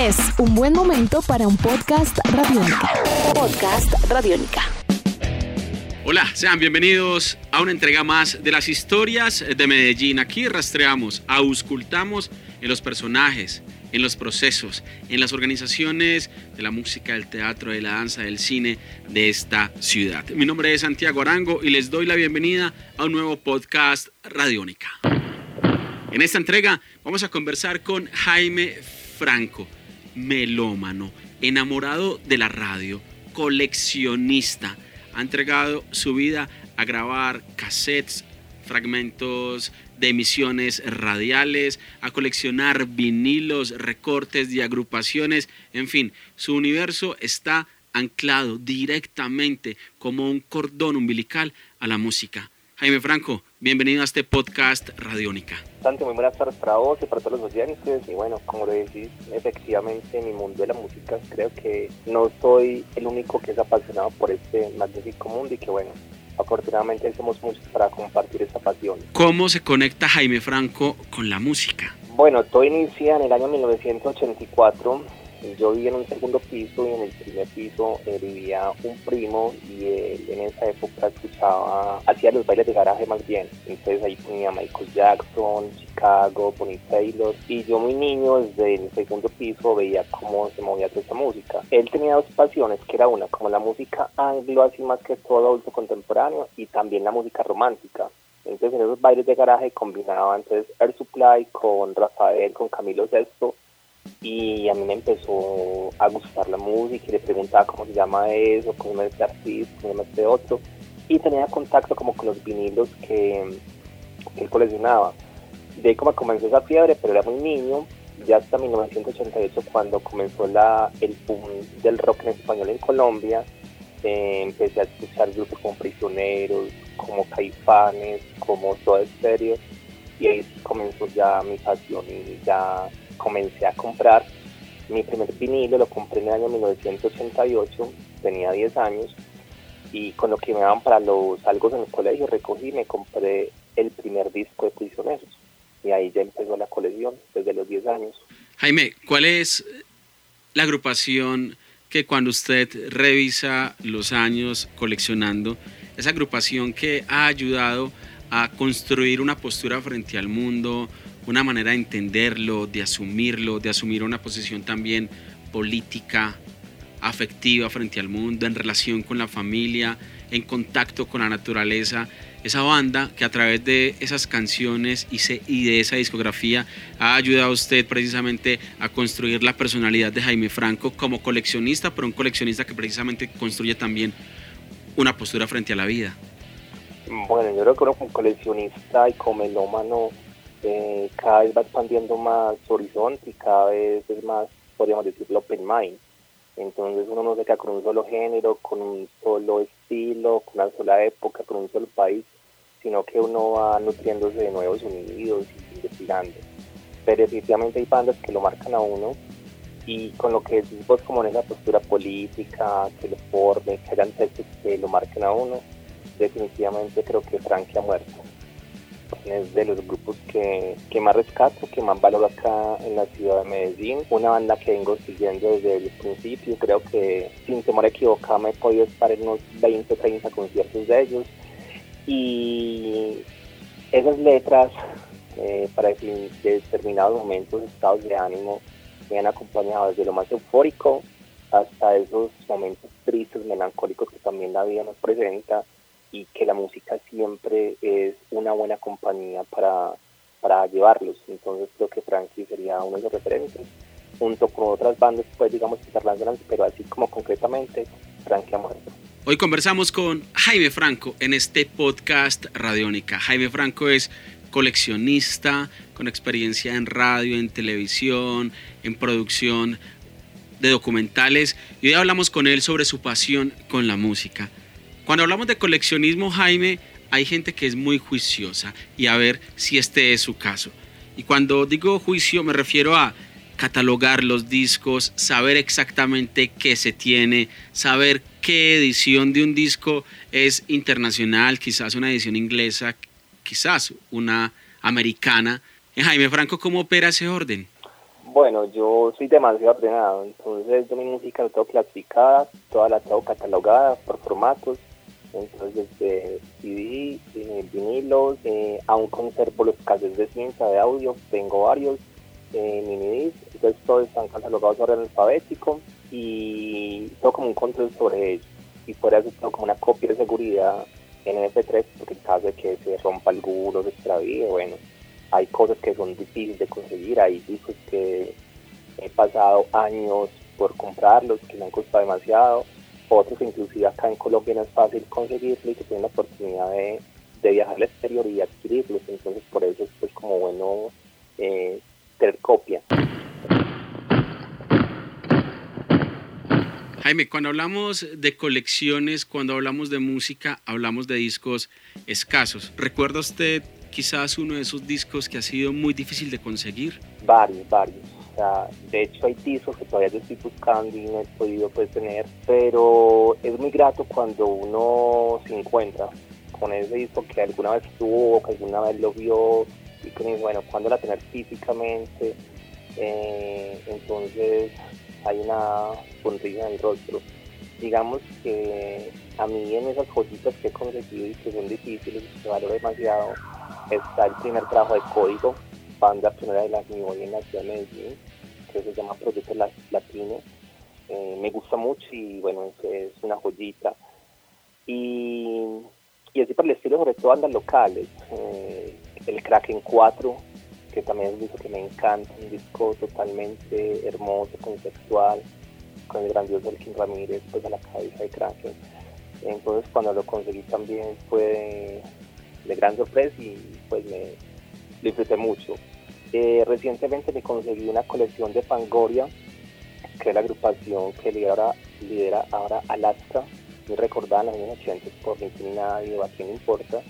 Es un buen momento para un podcast radiónica. Podcast radiónica. Hola, sean bienvenidos a una entrega más de las historias de Medellín. Aquí rastreamos, auscultamos en los personajes, en los procesos, en las organizaciones de la música, del teatro, de la danza, del cine de esta ciudad. Mi nombre es Santiago Arango y les doy la bienvenida a un nuevo podcast Radiónica. En esta entrega vamos a conversar con Jaime Franco, melómano, enamorado de la radio, coleccionista. Ha entregado su vida a grabar cassettes, fragmentos de emisiones radiales, a coleccionar vinilos, recortes de agrupaciones, en fin, su universo está anclado directamente como un cordón umbilical a la música. Jaime Franco, bienvenido a este podcast Radiónica. Santi, muy buenas tardes para vos y para todos los oyentes. Y bueno, como lo decís, efectivamente en mi mundo de la música creo que no soy el único que es apasionado por este magnífico mundo y que bueno, afortunadamente somos muchos para compartir esta pasión. ¿Cómo se conecta Jaime Franco con la música? Bueno, todo inicia en el año 1984 yo vivía en un segundo piso y en el primer piso eh, vivía un primo y él en esa época escuchaba, hacía los bailes de garaje más bien. Entonces ahí ponía Michael Jackson, Chicago, Bonnie Taylor y yo muy niño desde el segundo piso veía cómo se movía toda esa música. Él tenía dos pasiones, que era una, como la música anglo, así más que todo adulto contemporáneo y también la música romántica. Entonces en esos bailes de garaje combinaba entonces Air Supply con Rafael, con Camilo Sesto y a mí me empezó a gustar la música y le preguntaba cómo se llama eso, cómo es este artista, cómo es este otro y tenía contacto como con los vinilos que, él coleccionaba. De ahí como comenzó esa fiebre, pero era muy niño, ya hasta 1988 cuando comenzó la, el boom del rock en español en Colombia, eh, empecé a escuchar grupos como Prisioneros, como Caifanes, como Soda Stereo y ahí comenzó ya mi pasión y ya comencé a comprar mi primer vinilo, lo compré en el año 1988, tenía 10 años, y con lo que me daban para los algo en el colegio recogí y me compré el primer disco de Prisioneros. Y ahí ya empezó la colección desde los 10 años. Jaime, ¿cuál es la agrupación que cuando usted revisa los años coleccionando, esa agrupación que ha ayudado a construir una postura frente al mundo, una manera de entenderlo, de asumirlo, de asumir una posición también política, afectiva frente al mundo, en relación con la familia, en contacto con la naturaleza. Esa banda que a través de esas canciones y de esa discografía ha ayudado a usted precisamente a construir la personalidad de Jaime Franco como coleccionista, pero un coleccionista que precisamente construye también una postura frente a la vida. Bueno, yo creo que como coleccionista y como melómano eh, cada vez va expandiendo más horizonte y cada vez es más, podríamos decirlo, open mind. Entonces uno no se queda con un solo género, con un solo estilo, con una sola época, con un solo país, sino que uno va nutriéndose de nuevos sonidos y investigando. Pero definitivamente hay bandas que lo marcan a uno y con lo que decís vos como en esa postura política, que lo forme, que hayan textos que lo marquen a uno, definitivamente creo que Frankie ha muerto es de los grupos que, que más rescato, que más valoro acá en la ciudad de Medellín. Una banda que vengo siguiendo desde el principio, creo que sin temor a equivocarme he podido estar en unos 20 o 30 conciertos de ellos. Y esas letras, eh, para determinados momentos, estados de ánimo, me han acompañado desde lo más eufórico hasta esos momentos tristes, melancólicos que también la vida nos presenta y que la música siempre es una buena compañía para, para llevarlos. Entonces creo que Frankie sería uno de los referentes, junto con otras bandas, pues digamos que las grandes, pero así como concretamente, Frankie ha muerto. Hoy conversamos con Jaime Franco en este podcast Radiónica. Jaime Franco es coleccionista con experiencia en radio, en televisión, en producción de documentales y hoy hablamos con él sobre su pasión con la música. Cuando hablamos de coleccionismo, Jaime, hay gente que es muy juiciosa y a ver si este es su caso. Y cuando digo juicio me refiero a catalogar los discos, saber exactamente qué se tiene, saber qué edición de un disco es internacional, quizás una edición inglesa, quizás una americana. Eh, Jaime Franco, ¿cómo opera ese orden? Bueno, yo soy demasiado ordenado, entonces yo mi música la tengo clasificada, toda la tengo catalogada por formatos, entonces desde CD, eh, vinilos, eh, aún conservo los cassettes de cinta de audio, tengo varios, eh, mini entonces todos están catalogados en orden alfabético y tengo como un control sobre ellos. Y por eso tengo como una copia de seguridad en MP3 porque en caso de que se rompa alguno, se extravíe, bueno, hay cosas que son difíciles de conseguir, hay discos que he pasado años por comprarlos, que me han costado demasiado, otros inclusive acá en Colombia no es fácil conseguirlos y que tienen la oportunidad de, viajar al exterior y adquirirlos, entonces por eso es pues como bueno eh, tener copia. Jaime, cuando hablamos de colecciones, cuando hablamos de música, hablamos de discos escasos. ¿Recuerda usted quizás uno de esos discos que ha sido muy difícil de conseguir? Varios, varios. De hecho hay discos que todavía estoy buscando y no he podido pues, tener, pero es muy grato cuando uno se encuentra con ese disco que alguna vez tuvo, que alguna vez lo vio y que bueno, cuando la tener físicamente, eh, entonces hay una sonrisa en el rostro. Digamos que a mí en esas joyitas que he conseguido y que son difíciles, que valoro demasiado, está el primer trabajo de código, banda primera de la que hoy en la ciudad de Medellín, que se llama Proyecto Latino. Eh, me gusta mucho y bueno, es una joyita. Y, así por el estilo, sobre todo bandas locales. Eh, el Kraken 4, que también es un disco que me encanta, un disco totalmente hermoso, conceptual, con el grandioso Elkin Ramírez pues a la cabeza de Kraken. Entonces cuando lo conseguí también fue de gran sorpresa y pues me disfruté mucho. Eh, recientemente me conseguí una colección de Fangoria, que es la agrupación que lidera, ahora Alaska, muy recordada en los años 80 por Nadie o a quién importa.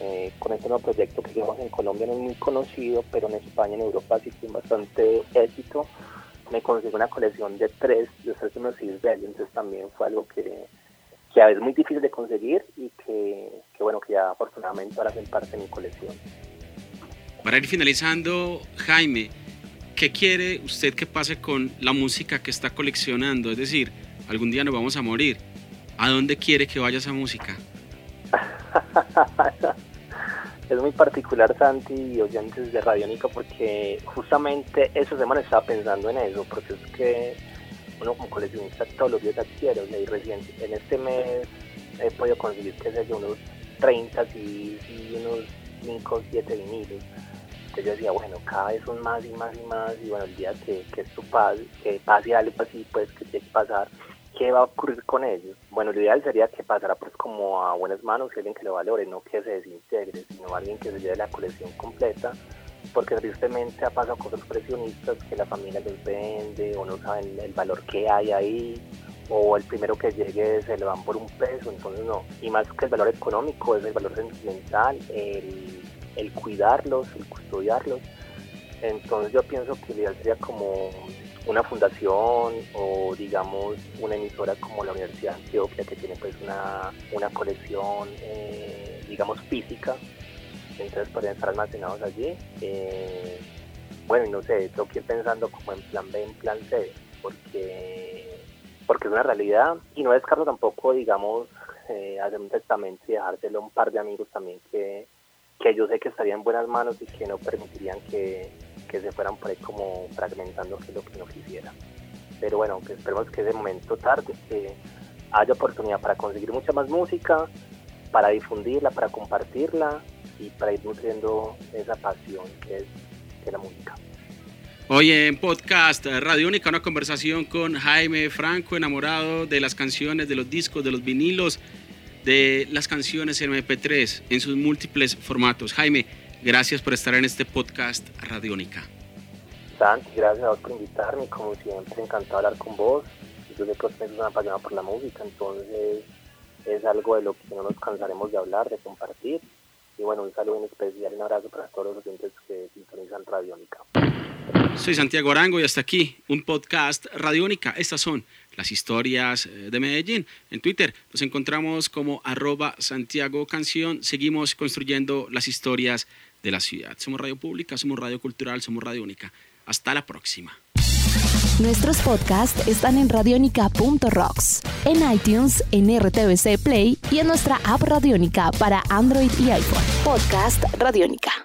Eh, con este nuevo proyecto que llevamos en Colombia no es muy conocido, pero en España y en Europa sí tiene bastante éxito. Me conseguí una colección de tres, de tres unos entonces también fue algo que que a veces es muy difícil de conseguir y que, bueno, que ya afortunadamente ahora hacen parte de mi colección. Para ir finalizando, Jaime, ¿qué quiere usted que pase con la música que está coleccionando? Es decir, algún día nos vamos a morir. ¿A dónde quiere que vaya esa música? es muy particular, Santi, y oyentes de Radiónica, porque justamente esa semana estaba pensando en eso, porque es que uno como coleccionista todos los días adquiere, o sea, y reciente, en este mes he podido conseguir, que sé unos 30 y, unos 5 o 7 vinilos. Entonces yo decía, bueno, cada vez son más y más y más, y bueno, el día que, que esto pase, que pase algo así, pues que tiene que pasar, ¿qué va a ocurrir con ellos? Bueno, lo ideal sería que pasara pues como a buenas manos y alguien que lo valore, no que se desintegre, sino alguien que se lleve la colección completa porque tristemente ha pasado con los coleccionistas que la familia les vende o no saben el valor que hay ahí o el primero que llegue se le van por un peso, entonces no. Y más que el valor económico es el valor sentimental, el, el cuidarlos, el custodiarlos. Entonces yo pienso que ideal sería como una fundación o digamos una emisora como la Universidad de Antioquia que tiene pues una, una colección eh, digamos física entonces podrían estar almacenados allí. Eh, bueno, no sé, tengo que pensando como en plan B, en plan C, porque, porque es una realidad y no descarto tampoco, digamos, eh, hacer un testamento y dejárselo a un par de amigos también que, que yo sé que estarían en buenas manos y que no permitirían que, que se fueran por ahí como fragmentando lo que no quisiera. Pero bueno, pues esperemos que ese momento tarde, que haya oportunidad para conseguir mucha más música, para difundirla, para compartirla y para ir nutriendo esa pasión que es, la música. Hoy en podcast Radio Única, una conversación con Jaime Franco, enamorado de las canciones, de los discos, de los vinilos, de las canciones en MP3 en sus múltiples formatos. Jaime, gracias por estar en este podcast Radiónica. Santi, gracias a vos por invitarme. Como siempre, encantado de hablar con vos. Yo sé que usted es una apasionada por la música, entonces es algo de lo que no nos cansaremos de hablar, de compartir y bueno, un saludo en especial y un abrazo para todos los oyentes que sintonizan Radiónica. Soy Santiago Arango y hasta aquí un podcast Radiónica. Estas son las historias eh, de Medellín. En Twitter nos encontramos como arroba Santiago Canción. Seguimos construyendo las historias de la ciudad. Somos Radio Pública, somos Radio Cultural, somos Radio Única. Hasta la próxima. Nuestros podcasts están en radionica.rocks, en iTunes, en RTVC Play y en nuestra app Radionica para Android y iPhone. Podcast Radionica.